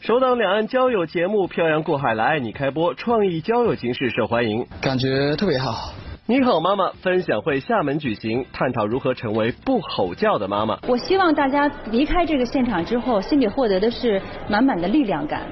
首档两岸交友节目《漂洋过海来爱你》开播，创意交友形式受欢迎，感觉特别好。你好，妈妈分享会厦门举行，探讨如何成为不吼叫的妈妈。我希望大家离开这个现场之后，心里获得的是满满的力量感。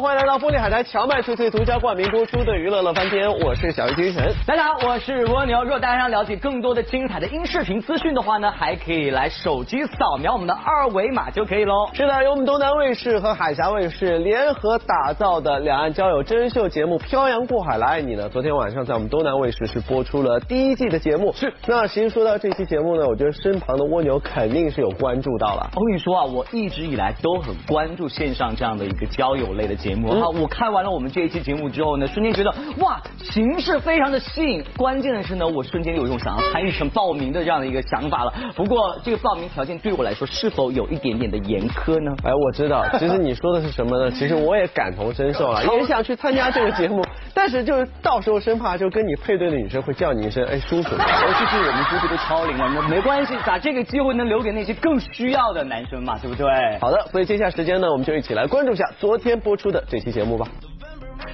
欢迎来到玻璃海苔荞麦脆脆独家冠名播出的娱乐乐翻天，我是小鱼精神。大家好，我是蜗牛。如果大家想了解更多的精彩的音视频资讯的话呢，还可以来手机扫描我们的二维码就可以喽。是的，由我们东南卫视和海峡卫视联合打造的两岸交友真人秀节目《漂洋过海来爱你》呢，昨天晚上在我们东南卫视是播出了第一季的节目。是。那其实说到这期节目呢，我觉得身旁的蜗牛肯定是有关注到了。我跟你说啊，我一直以来都很关注线上这样的一个交友类的节目哈。我看完了我们这一期节目之后呢，瞬间觉得哇，形式非常的吸引。关键的是呢，我瞬间有一种想要参与成报名的这样的一个想法了。不过这个报名条件对我来说是否有一点点的严苛呢？哎，我知道，其实你说的是什么呢？其实我也感同身受了，也想去参加这个节目，但是就是到时候生怕就跟你配对的女生会叫你一声哎叔叔，尤其是我们叔叔都超龄了，那没关系，把这个机会能留给那些更需要的男生嘛，对不对？好的，所以接下来时间呢，我们就一起来关注一下昨天播出的这期节目吧。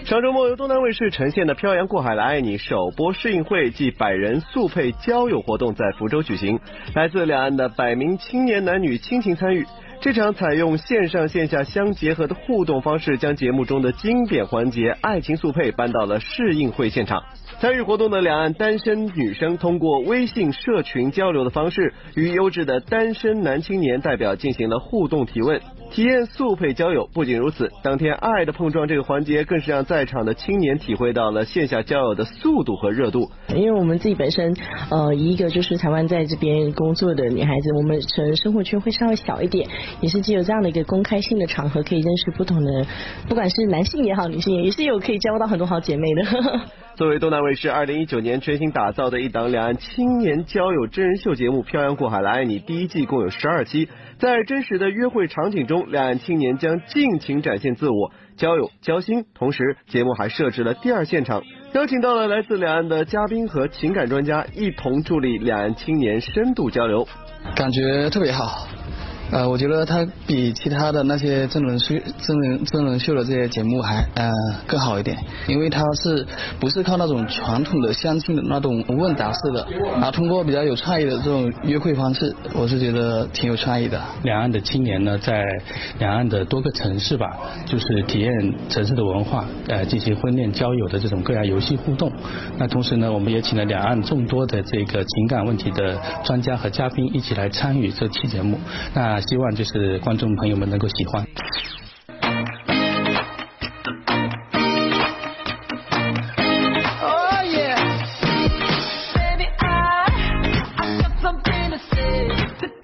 上周末由东南卫视呈现的《漂洋过海来爱你》首播试映会暨百人速配交友活动在福州举行，来自两岸的百名青年男女倾情参与。这场采用线上线下相结合的互动方式，将节目中的经典环节爱情速配搬到了试映会现场。参与活动的两岸单身女生通过微信社群交流的方式，与优质的单身男青年代表进行了互动提问。体验速配交友，不仅如此，当天爱的碰撞这个环节更是让在场的青年体会到了线下交友的速度和热度。因为我们自己本身，呃，一个就是台湾在这边工作的女孩子，我们成生活圈会稍微小一点，也是既有这样的一个公开性的场合，可以认识不同的，不管是男性也好，女性也也是有可以交到很多好姐妹的。作为东南卫视二零一九年全新打造的一档两岸青年交友真人秀节目《漂洋过海来爱你》，第一季共有十二期。在真实的约会场景中，两岸青年将尽情展现自我、交友、交心。同时，节目还设置了第二现场，邀请到了来自两岸的嘉宾和情感专家，一同助力两岸青年深度交流，感觉特别好。呃，我觉得它比其他的那些真人秀、真人真人秀的这些节目还呃更好一点，因为它是不是靠那种传统的相亲的那种问答式的，啊通过比较有创意的这种约会方式，我是觉得挺有创意的。两岸的青年呢，在两岸的多个城市吧，就是体验城市的文化，呃，进行婚恋交友的这种各样游戏互动。那同时呢，我们也请了两岸众多的这个情感问题的专家和嘉宾一起来参与这期节目。那希望就是观众朋友们能够喜欢。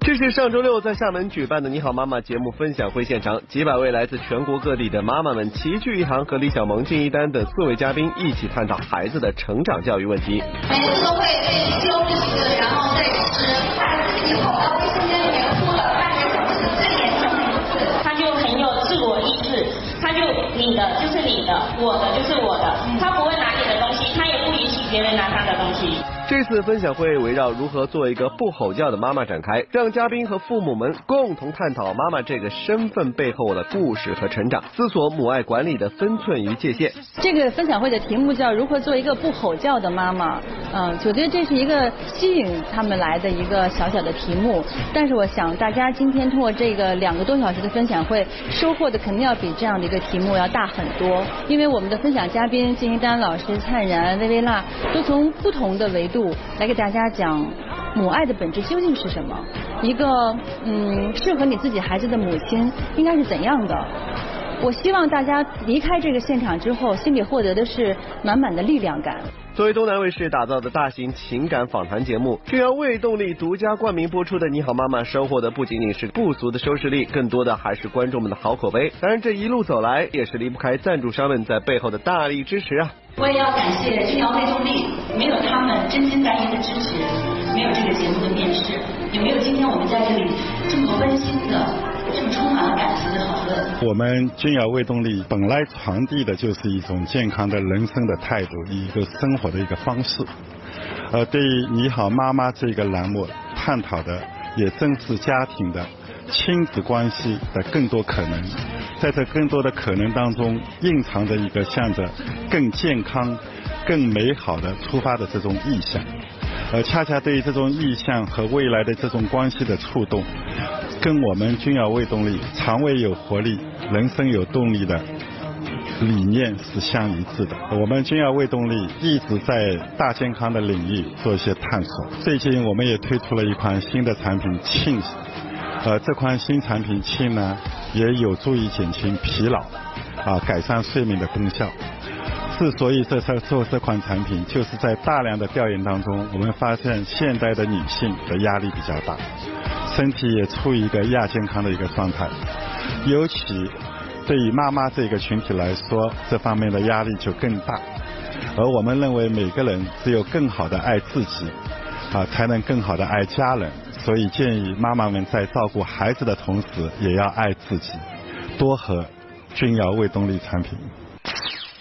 这是上周六在厦门举办的《你好妈妈》节目分享会现场，几百位来自全国各地的妈妈们齐聚一堂，和李小萌、金一丹等四位嘉宾一起探讨孩子的成长教育问题。每次都会被教这个，然后再是孩子以后到卫生间里面哭了。他就你的就是你的，我的就是我的，他不会拿你的东西，他也不允许别人拿他的东西。这次分享会围绕如何做一个不吼叫的妈妈展开，让嘉宾和父母们共同探讨妈妈这个身份背后的故事和成长，思索母爱管理的分寸与界限。这个分享会的题目叫如何做一个不吼叫的妈妈。嗯，我觉得这是一个吸引他们来的一个小小的题目，但是我想大家今天通过这个两个多小时的分享会，收获的肯定要比这样的一个题目要大很多，因为我们的分享嘉宾金一丹老师、灿然、薇薇娜都从不同的维度来给大家讲母爱的本质究竟是什么，一个嗯适合你自己孩子的母亲应该是怎样的。我希望大家离开这个现场之后，心里获得的是满满的力量感。作为东南卫视打造的大型情感访谈节目，这由为动力独家冠名播出的《你好妈妈》，收获的不仅仅是不俗的收视率，更多的还是观众们的好口碑。当然，这一路走来，也是离不开赞助商们在背后的大力支持啊！我也要感谢君瑶微动力，没有他们真金白银的支持，没有这个节目的面试，也没有今天我们在这里这么温馨的。这么充满了感情的讨论。我们君瑶微动力本来传递的就是一种健康的人生的态度，一个生活的一个方式。呃，对于你好妈妈这个栏目探讨的也正是家庭的亲子关系的更多可能，在这更多的可能当中，蕴藏着一个向着更健康、更美好的出发的这种意向，而恰恰对于这种意向和未来的这种关系的触动，跟我们君瑶胃动力肠胃有活力、人生有动力的。理念是相一致的。我们君瑶胃动力一直在大健康的领域做一些探索。最近我们也推出了一款新的产品沁，呃，这款新产品沁呢，也有助于减轻疲劳，啊，改善睡眠的功效。之所以这次做这款产品，就是在大量的调研当中，我们发现现代的女性的压力比较大，身体也处于一个亚健康的一个状态，尤其。对于妈妈这个群体来说，这方面的压力就更大。而我们认为，每个人只有更好的爱自己，啊，才能更好的爱家人。所以建议妈妈们在照顾孩子的同时，也要爱自己，多喝君瑶胃动力产品。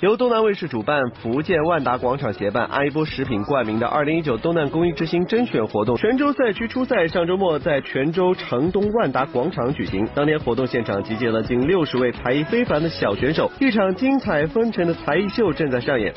由东南卫视主办，福建万达广场协办，阿一波食品冠名的二零一九东南公益之星甄选活动，泉州赛区初赛上周末在泉州城东万达广场举行。当天活动现场集结了近六十位才艺非凡的小选手，一场精彩纷呈的才艺秀正在上演。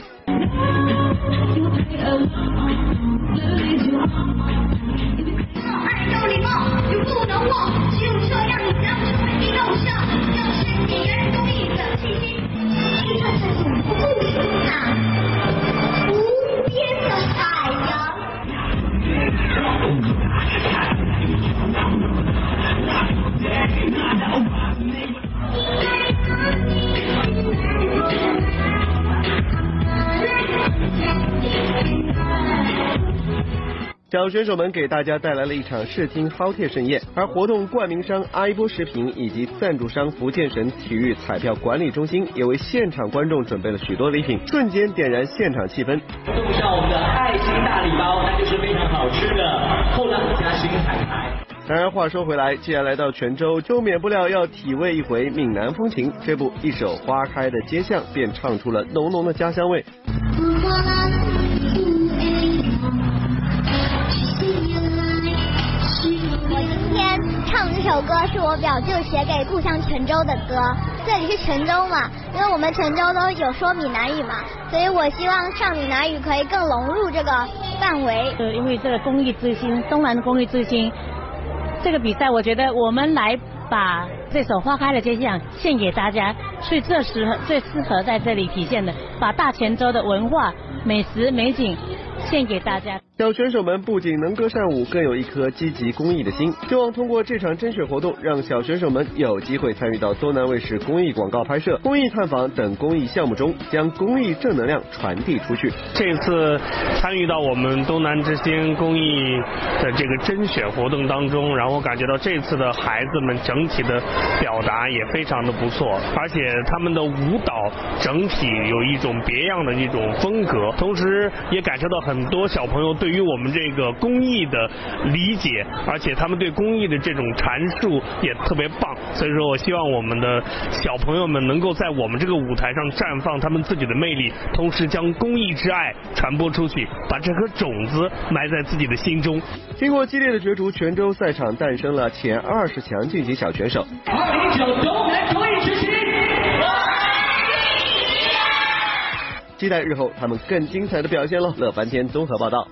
小选手们给大家带来了一场视听饕餮盛宴，而活动冠名商阿一波食品以及赞助商福建省体育彩票管理中心也为现场观众准备了许多礼品，瞬间点燃现场气氛。送上我们的爱心大礼包，那就是非常好吃的后浪夹心海苔。然而话说回来，既然来到泉州，就免不了要体味一回闽南风情。这不，一首花开的街巷便唱出了浓浓的家乡味。唱这首歌是我表舅写给故乡泉州的歌。这里是泉州嘛，因为我们泉州都有说闽南语嘛，所以我希望唱闽南语可以更融入这个范围。呃，因为这个公益之心，东南的公益之心，这个比赛我觉得我们来把这首花开的街巷献给大家，所以这适合最适合在这里体现的，把大泉州的文化、美食、美景献给大家。小选手们不仅能歌善舞，更有一颗积极公益的心。希望通过这场甄选活动，让小选手们有机会参与到东南卫视公益广告拍摄、公益探访等公益项目中，将公益正能量传递出去。这次参与到我们东南之星公益的这个甄选活动当中，然后感觉到这次的孩子们整体的表达也非常的不错，而且他们的舞蹈整体有一种别样的一种风格，同时也感受到很多小朋友对。对于我们这个公益的理解，而且他们对公益的这种阐述也特别棒，所以说我希望我们的小朋友们能够在我们这个舞台上绽放他们自己的魅力，同时将公益之爱传播出去，把这颗种子埋在自己的心中。经过激烈的角逐，泉州赛场诞生了前二十强晋级小选手。二零一九东南公益之星，期待日后他们更精彩的表现喽！乐翻天综合报道。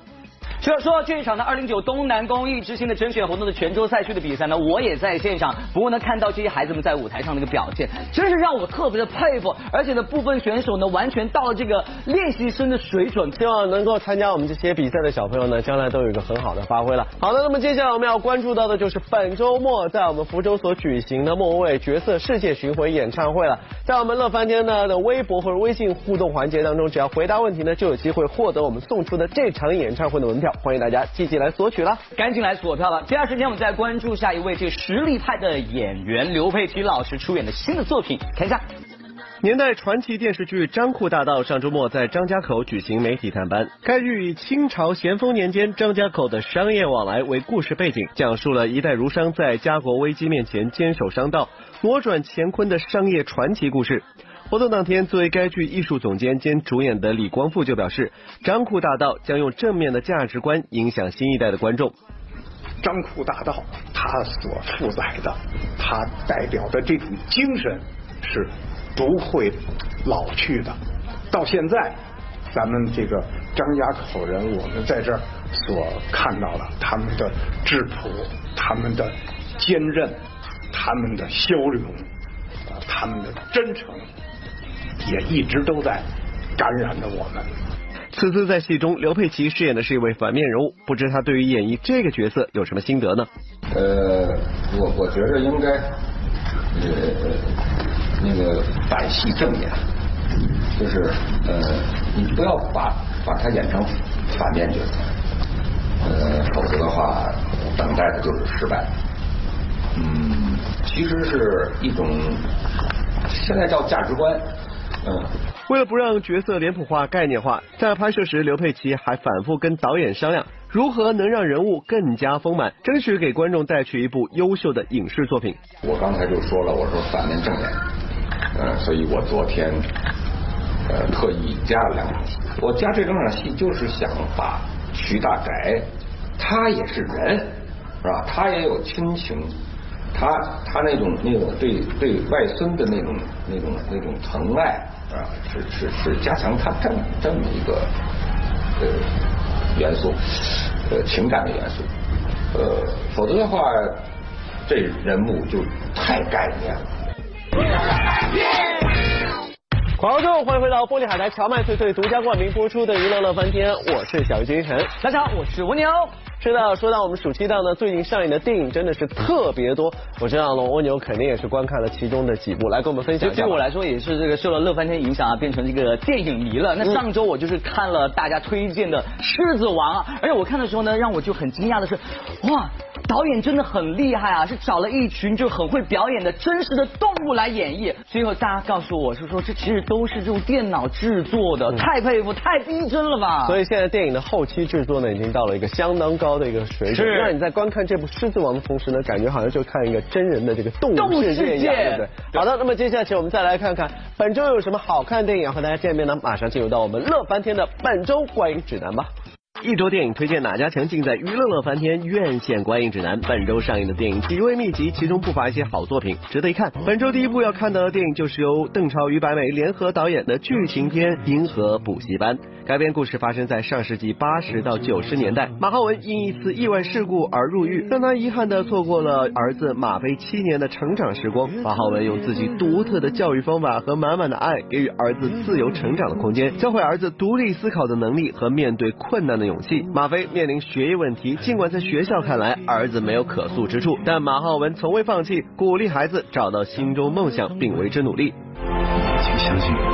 除了说到这一场的二零九东南公益之星的甄选活动的泉州赛区的比赛呢，我也在现场。不过呢，看到这些孩子们在舞台上的一个表现，真是让我特别的佩服。而且呢，部分选手呢，完全到了这个练习生的水准。希望能够参加我们这些比赛的小朋友呢，将来都有一个很好的发挥了。好的，那么接下来我们要关注到的就是本周末在我们福州所举行的莫文蔚角色世界巡回演唱会了。在我们乐翻天呢的微博或者微信互动环节当中，只要回答问题呢，就有机会获得我们送出的这场演唱会的门票。欢迎大家积极来索取了，赶紧来索票了。接下来时间我们再关注下一位这实力派的演员刘佩琦老师出演的新的作品，看一下。年代传奇电视剧《张库大道》上周末在张家口举行媒体探班。该剧以清朝咸丰年间张家口的商业往来为故事背景，讲述了一代儒商在家国危机面前坚守商道、扭转乾坤的商业传奇故事。活动当天，作为该剧艺术总监兼主演的李光复就表示，《张库大道》将用正面的价值观影响新一代的观众。张库大道，它所负载的，它代表的这种精神是不会老去的。到现在，咱们这个张家口人，我们在这儿所看到的他们的质朴，他们的坚韧，他们的骁勇，他们的真诚，也一直都在感染着我们。此次在戏中，刘佩琦饰演的是一位反面人物，不知他对于演绎这个角色有什么心得呢？呃，我我觉得应该，呃，那个反戏正演，就是呃，你不要把把他演成反面角色，呃，否则的话，等待的就是失败。嗯，其实是一种现在叫价值观，嗯。为了不让角色脸谱化、概念化，在拍摄时，刘佩琦还反复跟导演商量，如何能让人物更加丰满，争取给观众带去一部优秀的影视作品。我刚才就说了，我说反面正脸，呃，所以我昨天呃特意加了两场戏。我加这两场戏就是想把徐大宅，他也是人，是吧？他也有亲情，他他那种那种对对外孙的那种那种那种疼爱。啊，是是是，加强他这么这么一个呃元素，呃情感的元素，呃，否则的话，这人物就太概念了。观众欢迎回到玻璃海苔荞麦脆脆独家冠名播出的娱乐乐翻天，我是小鱼金晨，大家好，我是蜗牛。是的，说到我们暑期档呢，最近上映的电影真的是特别多。我知道龙蜗牛肯定也是观看了其中的几部，来跟我们分享一下。对我来说也是这个受了乐翻天影响啊，变成这个电影迷了。那上周我就是看了大家推荐的《狮子王》啊，而且我看的时候呢，让我就很惊讶的是，哇！导演真的很厉害啊，是找了一群就很会表演的真实的动物来演绎。最后大家告诉我是说，这其实都是用电脑制作的，太佩服，太逼真了吧！所以现在电影的后期制作呢，已经到了一个相当高的一个水准。让你在观看这部《狮子王》的同时呢，感觉好像就看一个真人的这个动物世界一样，对不对？好的，那么接下去我们再来看看本周有什么好看的电影要和大家见面呢？马上进入到我们乐翻天的本周观影指南吧。一周电影推荐哪家强，尽在娱乐乐翻天院线观影指南。本周上映的电影几位密集，其中不乏一些好作品，值得一看。本周第一部要看的电影就是由邓超与白美联合导演的剧情片《银河补习班》。改编故事发生在上世纪八十到九十年代，马浩文因一次意外事故而入狱，让他遗憾的错过了儿子马飞七年的成长时光。马浩文用自己独特的教育方法和满满的爱，给予儿子自由成长的空间，教会儿子独立思考的能力和面对困难的勇气。马飞面临学业问题，尽管在学校看来儿子没有可塑之处，但马浩文从未放弃，鼓励孩子找到心中梦想并为之努力。请相信。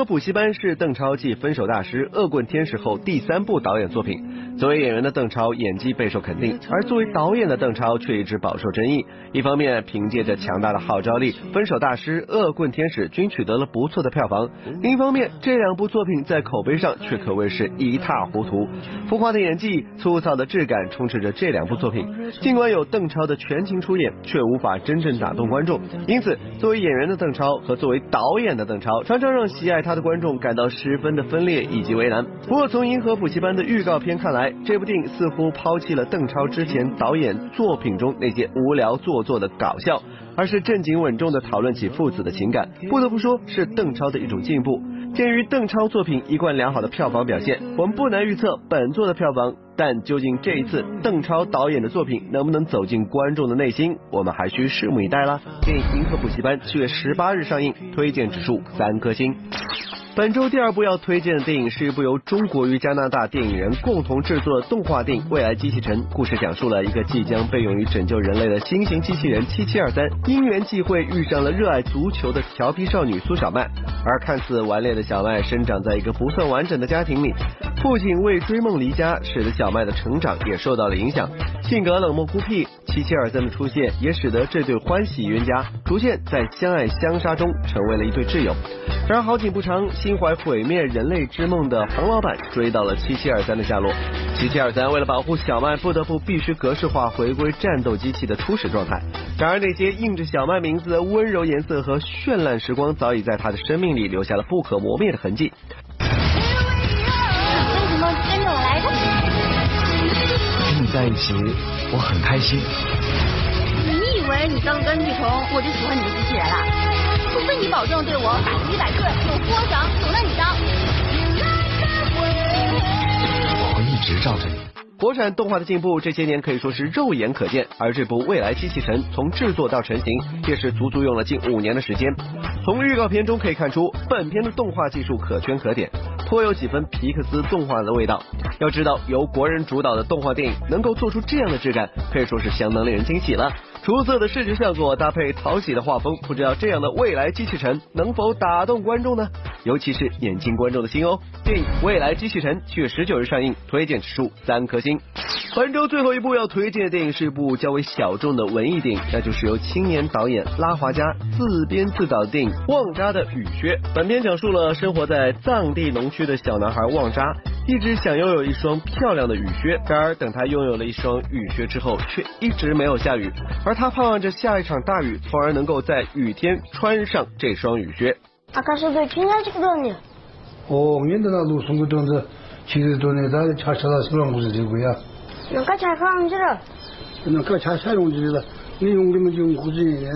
银河补习班是邓超继《分手大师》《恶棍天使》后第三部导演作品。作为演员的邓超演技备受肯定，而作为导演的邓超却一直饱受争议。一方面凭借着强大的号召力，《分手大师》《恶棍天使》均取得了不错的票房；另一方面，这两部作品在口碑上却可谓是一塌糊涂。浮夸的演技、粗糙的质感充斥着这两部作品。尽管有邓超的全情出演，却无法真正打动观众。因此，作为演员的邓超和作为导演的邓超，常常让喜爱他的观众感到十分的分裂以及为难。不过，从《银河补习班》的预告片看来，这部电影似乎抛弃了邓超之前导演作品中那些无聊做作的搞笑，而是正经稳重的讨论起父子的情感。不得不说，是邓超的一种进步。鉴于邓超作品一贯良好的票房表现，我们不难预测本作的票房。但究竟这一次邓超导演的作品能不能走进观众的内心，我们还需拭目以待啦。电影《银河补习班》七月十八日上映，推荐指数三颗星。本周第二部要推荐的电影是一部由中国与加拿大电影人共同制作的动画电影《未来机器城》。故事讲述了一个即将被用于拯救人类的新型机器人七七二三，因缘际会遇上了热爱足球的调皮少女苏小麦。而看似顽劣的小麦生长在一个不算完整的家庭里，父亲为追梦离家，使得小麦的成长也受到了影响。性格冷漠孤僻。七七二三的出现，也使得这对欢喜冤家逐渐在相爱相杀中成为了一对挚友。然而好景不长，心怀毁灭人类之梦的黄老板追到了七七二三的下落。七七二三为了保护小麦，不得不必须格式化回归战斗机器的初始状态。然而那些印着小麦名字的温柔颜色和绚烂时光，早已在他的生命里留下了不可磨灭的痕迹。为什么跟着我来的？跟你在一起，我很开心。你以为你当跟屁虫，我就喜欢你的机器人了？除非你保证对我百分之百顺，有波长，总让你当。我会一直罩着你。国产动画的进步这些年可以说是肉眼可见，而这部《未来机器人》从制作到成型也是足足用了近五年的时间。从预告片中可以看出，本片的动画技术可圈可点，颇有几分皮克斯动画的味道。要知道，由国人主导的动画电影能够做出这样的质感，可以说是相当令人惊喜了。出色的视觉效果搭配讨喜的画风，不知道这样的未来机器人能否打动观众呢？尤其是年轻观众的心哦。电影《未来机器人》七月十九日上映，推荐指数三颗星。本周最后一部要推荐的电影是一部较为小众的文艺电影，那就是由青年导演拉华加自编自导的电影《旺扎的雨靴》。本片讲述了生活在藏地农区的小男孩旺扎，一直想拥有一双漂亮的雨靴，然而等他拥有了一双雨靴之后，却一直没有下雨，而他盼望着下一场大雨，从而能够在雨天穿上这双雨靴。 아까 저도 친해지거든요. 어, 민들나 무슨 것도 지들돈에다 차차다 쓰는 무슨 되고야. 너가 잘 가면 싫어. 그러니까 잘 사용 중이다. 네 용기면 지금 고생이네.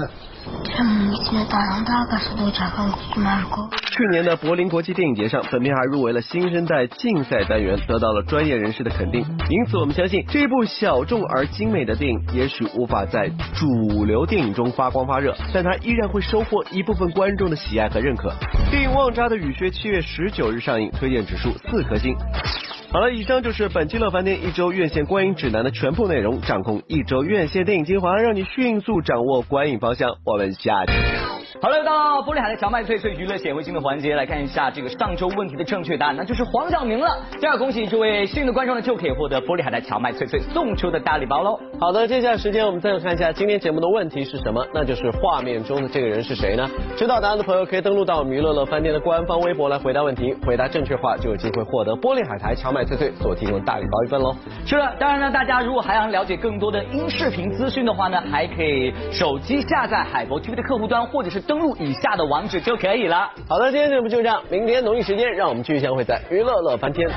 去年的柏林国际电影节上，本片还入围了新生代竞赛单元，得到了专业人士的肯定。因此，我们相信这部小众而精美的电影，也许无法在主流电影中发光发热，但它依然会收获一部分观众的喜爱和认可。电影《旺扎的雨靴》七月十九日上映，推荐指数四颗星。好了，以上就是本期乐翻天一周院线观影指南的全部内容。掌控一周院线电影精华，让你迅速掌握观影方向。我们下期见。好了，到玻璃海的荞麦脆脆娱乐显微镜的环节，来看一下这个上周问题的正确答案，那就是黄晓明了。第二，恭喜这位幸运的观众呢，就可以获得玻璃海的荞麦脆脆送出的大礼包喽。好的，接下来时间我们再来看一下今天节目的问题是什么，那就是画面中的这个人是谁呢？知道答案的朋友可以登录到我们娱乐乐翻天的官方微博来回答问题，回答正确话就有机会获得玻璃海苔荞麦脆脆所提供的大礼包一份喽。是的，当然呢，大家如果还想了解更多的音视频资讯的话呢，还可以手机下载海博 TV 的客户端，或者是登录以下的网址就可以了。好的，今天节目就这样，明天同一时间让我们继续相会在娱乐乐翻天。